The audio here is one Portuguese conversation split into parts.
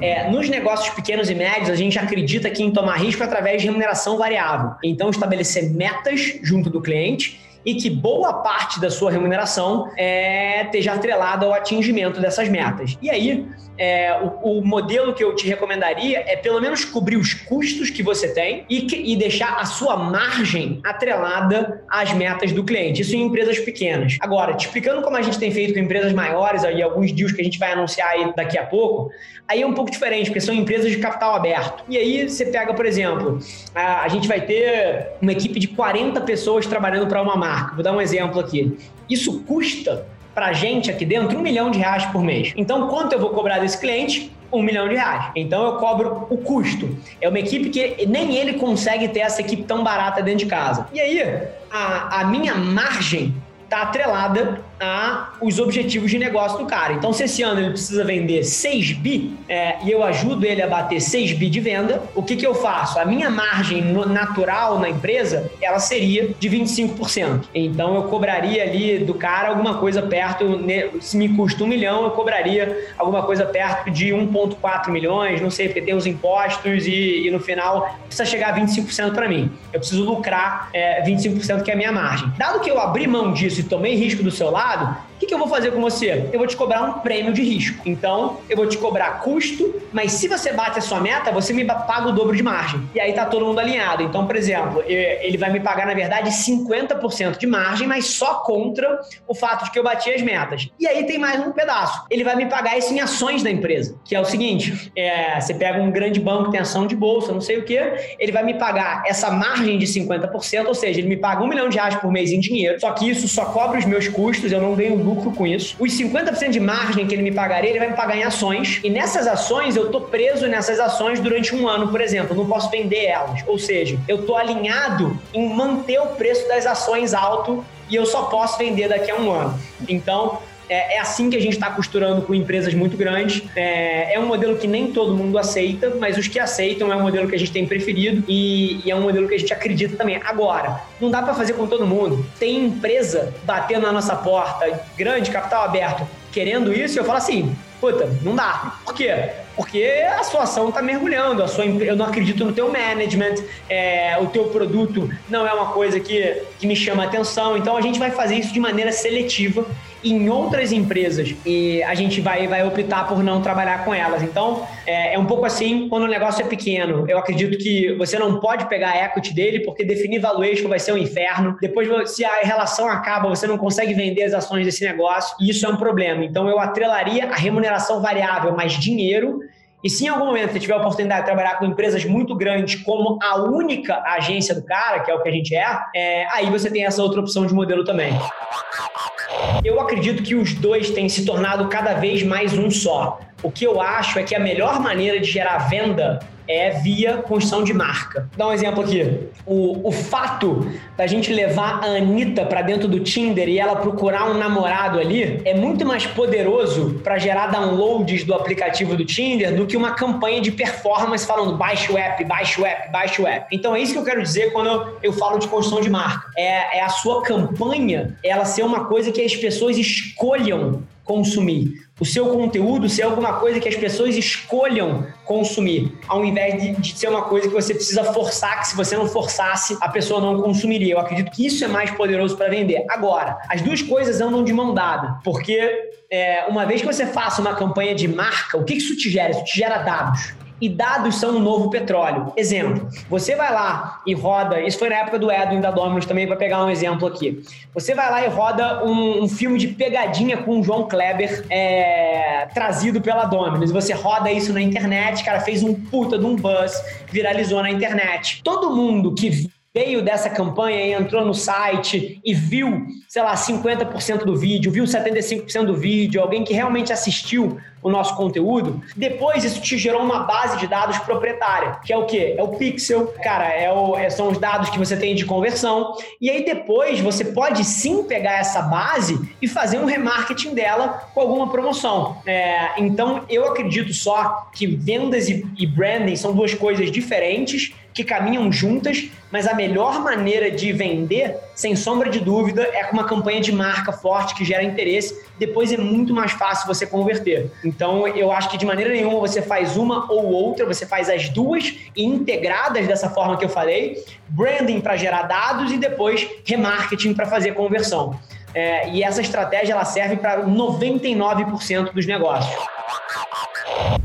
É, nos negócios pequenos e médios, a gente acredita que em tomar risco através de remuneração variável. Então, estabelecer metas junto do cliente e que boa parte da sua remuneração é, esteja atrelada ao atingimento dessas metas. E aí, é, o, o, modelo que eu te recomendaria é pelo menos cobrir os custos que você tem e, que, e deixar a sua margem atrelada às metas do cliente. Isso em empresas pequenas. Agora, te explicando como a gente tem feito com empresas maiores, aí alguns deals que a gente vai anunciar aí daqui a pouco, aí é um pouco diferente, porque são empresas de capital aberto. E aí você pega, por exemplo, a, a gente vai ter uma equipe de 40 pessoas trabalhando para uma marca. Vou dar um exemplo aqui. Isso custa para a gente aqui dentro um milhão de reais por mês. Então, quanto eu vou cobrar desse cliente? Um milhão de reais. Então, eu cobro o custo. É uma equipe que nem ele consegue ter essa equipe tão barata dentro de casa. E aí, a, a minha margem está atrelada a os objetivos de negócio do cara. Então, se esse ano ele precisa vender 6 bi é, e eu ajudo ele a bater 6 bi de venda, o que, que eu faço? A minha margem natural na empresa, ela seria de 25%. Então, eu cobraria ali do cara alguma coisa perto, se me custa um milhão, eu cobraria alguma coisa perto de 1,4 milhões, não sei, porque tem os impostos e, e no final precisa chegar a 25% para mim. Eu preciso lucrar é, 25% que é a minha margem. Dado que eu abri mão disso e tomei risco do seu lado, lado, o que, que eu vou fazer com você? Eu vou te cobrar um prêmio de risco. Então, eu vou te cobrar custo, mas se você bate a sua meta, você me paga o dobro de margem. E aí tá todo mundo alinhado. Então, por exemplo, ele vai me pagar, na verdade, 50% de margem, mas só contra o fato de que eu bati as metas. E aí tem mais um pedaço. Ele vai me pagar isso em ações da empresa, que é o seguinte: é, você pega um grande banco, tem ação de bolsa, não sei o que, ele vai me pagar essa margem de 50%, ou seja, ele me paga um milhão de reais por mês em dinheiro, só que isso só cobre os meus custos, eu não ganho lucro com isso. Os 50% de margem que ele me pagaria, ele vai me pagar em ações. E nessas ações, eu tô preso nessas ações durante um ano, por exemplo. não posso vender elas. Ou seja, eu tô alinhado em manter o preço das ações alto e eu só posso vender daqui a um ano. Então, é, é, assim que a gente está costurando com empresas muito grandes. É, é, um modelo que nem todo mundo aceita, mas os que aceitam é um modelo que a gente tem preferido e, e é um modelo que a gente acredita também. Agora, não dá para fazer com todo mundo. Tem empresa batendo na nossa porta, grande, capital aberto, querendo isso, e eu falo assim: puta, não dá. Por quê? Porque a sua ação está mergulhando, a sua, eu não acredito no teu management, é, o teu produto não é uma coisa que, que me chama atenção, então a gente vai fazer isso de maneira seletiva em outras empresas e a gente vai, vai optar por não trabalhar com elas. Então, é, é, um pouco assim quando o negócio é pequeno. Eu acredito que você não pode pegar a equity dele porque definir valuation vai ser um inferno. Depois, se a relação acaba, você não consegue vender as ações desse negócio e isso é um problema. Então, eu atrelaria a remuneração variável mais dinheiro e se em algum momento você tiver a oportunidade de trabalhar com empresas muito grandes como a única agência do cara, que é o que a gente é, é aí você tem essa outra opção de modelo também. Eu acredito que os dois têm se tornado cada vez mais um só. O que eu acho é que a melhor maneira de gerar venda é via construção de marca. Dar um exemplo aqui. O, o fato da gente levar a Anitta para dentro do Tinder e ela procurar um namorado ali é muito mais poderoso para gerar downloads do aplicativo do Tinder do que uma campanha de performance falando baixe o app, baixe o app, baixe o app. Então é isso que eu quero dizer quando eu, eu falo de construção de marca. É, é a sua campanha ela ser uma coisa que as pessoas escolham consumir. O seu conteúdo ser alguma coisa que as pessoas escolham consumir, ao invés de, de, ser uma coisa que você precisa forçar, que se você não forçasse, a pessoa não consumiria. Eu acredito que isso é mais poderoso para vender. Agora, as duas coisas andam de mão dada, porque é, uma vez que você faça uma campanha de marca, o que isso te gera? Isso te gera dados. E dados são o novo petróleo. Exemplo, você vai lá e roda, isso foi na época do Edwin da Dominus também, para pegar um exemplo aqui. Você vai lá e roda um, um filme de pegadinha com o João Kleber é, trazido pela Dominus. Você roda isso na internet, cara, fez um puta de um buzz, viralizou na internet. Todo mundo que veio dessa campanha entrou no site e viu, sei lá, 50% do vídeo, viu 75% do vídeo, alguém que realmente assistiu o nosso conteúdo, depois isso te gerou uma base de dados proprietária, que é o quê? É o pixel, cara, é o, é, são os dados que você tem de conversão, e aí depois você pode sim pegar essa base e fazer um remarketing dela com alguma promoção. É, então, eu acredito só que vendas e, e branding são duas coisas diferentes, que caminham juntas, mas a melhor maneira de vender, sem sombra de dúvida, é com uma campanha de marca forte que gera interesse. Depois é muito mais fácil você converter. Então, eu acho que de maneira nenhuma você faz uma ou outra, você faz as duas integradas dessa forma que eu falei: branding para gerar dados e depois remarketing para fazer conversão. É, e essa estratégia ela serve para 99% dos negócios.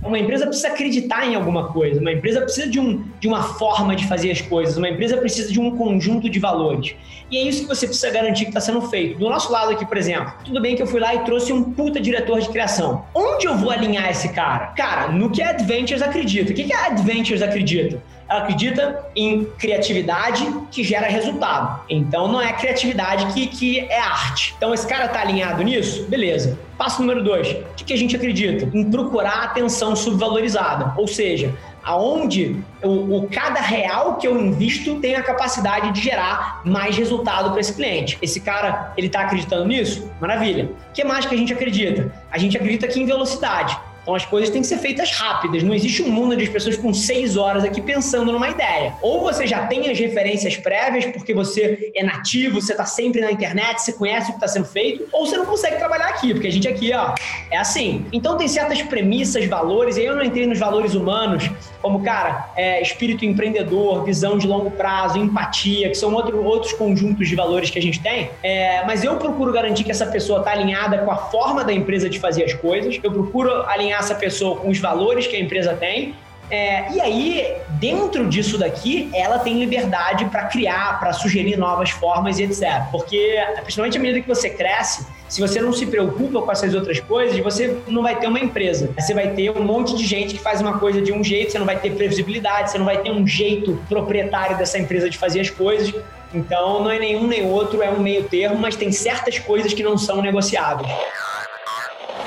Uma empresa precisa acreditar em alguma coisa, uma empresa precisa de, um, de uma forma de fazer as coisas, uma empresa precisa de um conjunto de valores. E é isso que você precisa garantir que está sendo feito. Do nosso lado aqui, por exemplo, tudo bem que eu fui lá e trouxe um puta diretor de criação. Onde eu vou alinhar esse cara? Cara, no que a Adventures acredita. O que a Adventures acredita? Ela acredita em criatividade que gera resultado. Então não é criatividade que, que é arte. Então esse cara tá alinhado nisso? Beleza. Passo número dois. O que, que a gente acredita? Em procurar atenção subvalorizada. Ou seja, aonde o, o, cada real que eu invisto tem a capacidade de gerar mais resultado para esse cliente. Esse cara, ele está acreditando nisso? Maravilha. O que mais que a gente acredita? A gente acredita aqui em velocidade. Então as coisas têm que ser feitas rápidas. Não existe um mundo as pessoas ficam seis horas aqui pensando numa ideia. Ou você já tem as referências prévias, porque você é nativo, você está sempre na internet, você conhece o que está sendo feito, ou você não consegue trabalhar aqui, porque a gente aqui, ó, é assim. Então tem certas premissas, valores, e aí eu não entrei nos valores humanos, como, cara, é, espírito empreendedor, visão de longo prazo, empatia, que são outro, outros conjuntos de valores que a gente tem. É, mas eu procuro garantir que essa pessoa está alinhada com a forma da empresa de fazer as coisas, eu procuro alinhar essa pessoa com os valores que a empresa tem. É, e aí, dentro disso daqui, ela tem liberdade para criar, para sugerir novas formas e etc. Porque, principalmente à medida que você cresce, se você não se preocupa com essas outras coisas, você não vai ter uma empresa. Você vai ter um monte de gente que faz uma coisa de um jeito, você não vai ter previsibilidade, você não vai ter um jeito proprietário dessa empresa de fazer as coisas. Então, não é nenhum nem outro, é um meio termo, mas tem certas coisas que não são negociáveis.